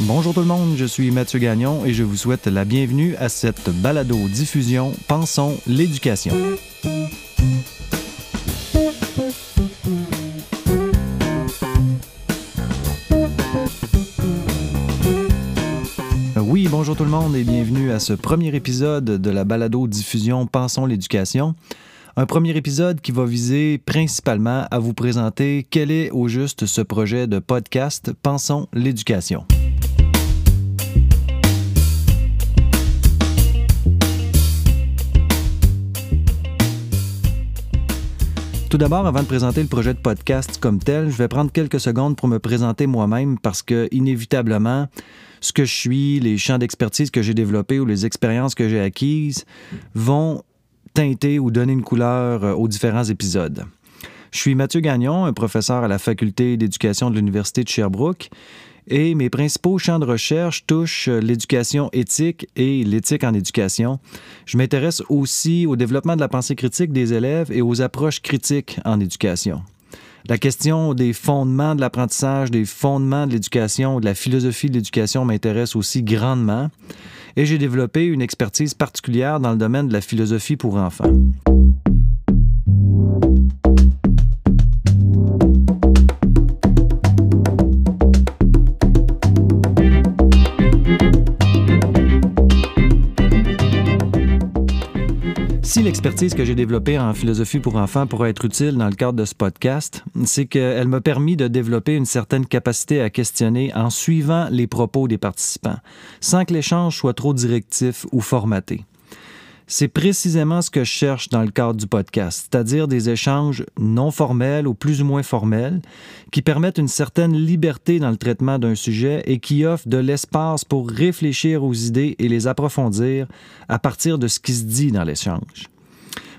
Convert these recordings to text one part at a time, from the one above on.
Bonjour tout le monde, je suis Mathieu Gagnon et je vous souhaite la bienvenue à cette balado-diffusion Pensons l'éducation. Oui, bonjour tout le monde et bienvenue à ce premier épisode de la balado-diffusion Pensons l'éducation. Un premier épisode qui va viser principalement à vous présenter quel est au juste ce projet de podcast Pensons l'éducation. Tout d'abord, avant de présenter le projet de podcast comme tel, je vais prendre quelques secondes pour me présenter moi-même parce que, inévitablement, ce que je suis, les champs d'expertise que j'ai développés ou les expériences que j'ai acquises vont teinter ou donner une couleur euh, aux différents épisodes. Je suis Mathieu Gagnon, un professeur à la faculté d'éducation de l'Université de Sherbrooke, et mes principaux champs de recherche touchent euh, l'éducation éthique et l'éthique en éducation. Je m'intéresse aussi au développement de la pensée critique des élèves et aux approches critiques en éducation. La question des fondements de l'apprentissage, des fondements de l'éducation, de la philosophie de l'éducation m'intéresse aussi grandement et j'ai développé une expertise particulière dans le domaine de la philosophie pour enfants. Si l'expertise que j'ai développée en philosophie pour enfants pourrait être utile dans le cadre de ce podcast, c'est qu'elle m'a permis de développer une certaine capacité à questionner en suivant les propos des participants, sans que l'échange soit trop directif ou formaté. C'est précisément ce que je cherche dans le cadre du podcast, c'est-à-dire des échanges non formels ou plus ou moins formels qui permettent une certaine liberté dans le traitement d'un sujet et qui offrent de l'espace pour réfléchir aux idées et les approfondir à partir de ce qui se dit dans l'échange.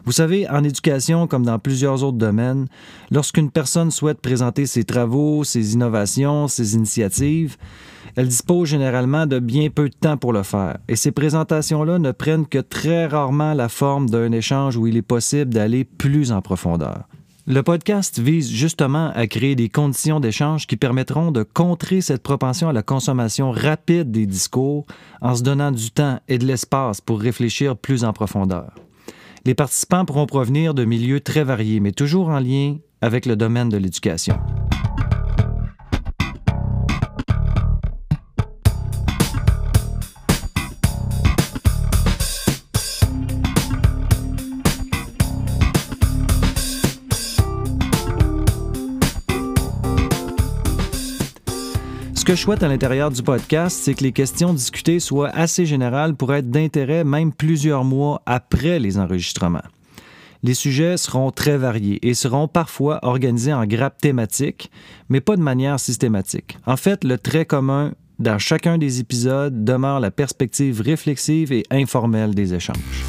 Vous savez, en éducation, comme dans plusieurs autres domaines, lorsqu'une personne souhaite présenter ses travaux, ses innovations, ses initiatives, elle dispose généralement de bien peu de temps pour le faire. Et ces présentations-là ne prennent que très rarement la forme d'un échange où il est possible d'aller plus en profondeur. Le podcast vise justement à créer des conditions d'échange qui permettront de contrer cette propension à la consommation rapide des discours en se donnant du temps et de l'espace pour réfléchir plus en profondeur. Les participants pourront provenir de milieux très variés, mais toujours en lien avec le domaine de l'éducation. Que je souhaite à l'intérieur du podcast, c'est que les questions discutées soient assez générales pour être d'intérêt même plusieurs mois après les enregistrements. Les sujets seront très variés et seront parfois organisés en grappes thématiques, mais pas de manière systématique. En fait, le trait commun dans chacun des épisodes demeure la perspective réflexive et informelle des échanges.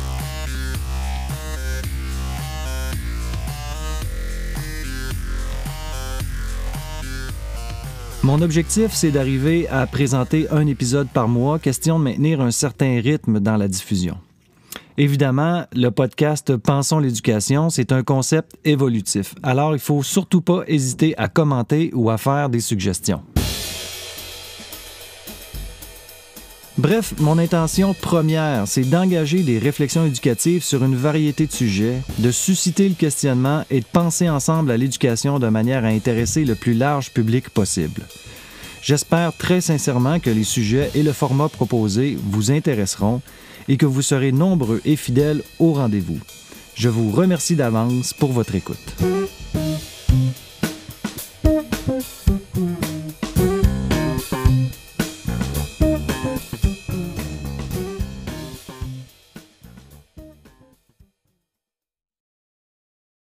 Mon objectif, c'est d'arriver à présenter un épisode par mois, question de maintenir un certain rythme dans la diffusion. Évidemment, le podcast Pensons l'éducation, c'est un concept évolutif. Alors, il faut surtout pas hésiter à commenter ou à faire des suggestions. Bref, mon intention première, c'est d'engager des réflexions éducatives sur une variété de sujets, de susciter le questionnement et de penser ensemble à l'éducation de manière à intéresser le plus large public possible. J'espère très sincèrement que les sujets et le format proposé vous intéresseront et que vous serez nombreux et fidèles au rendez-vous. Je vous remercie d'avance pour votre écoute.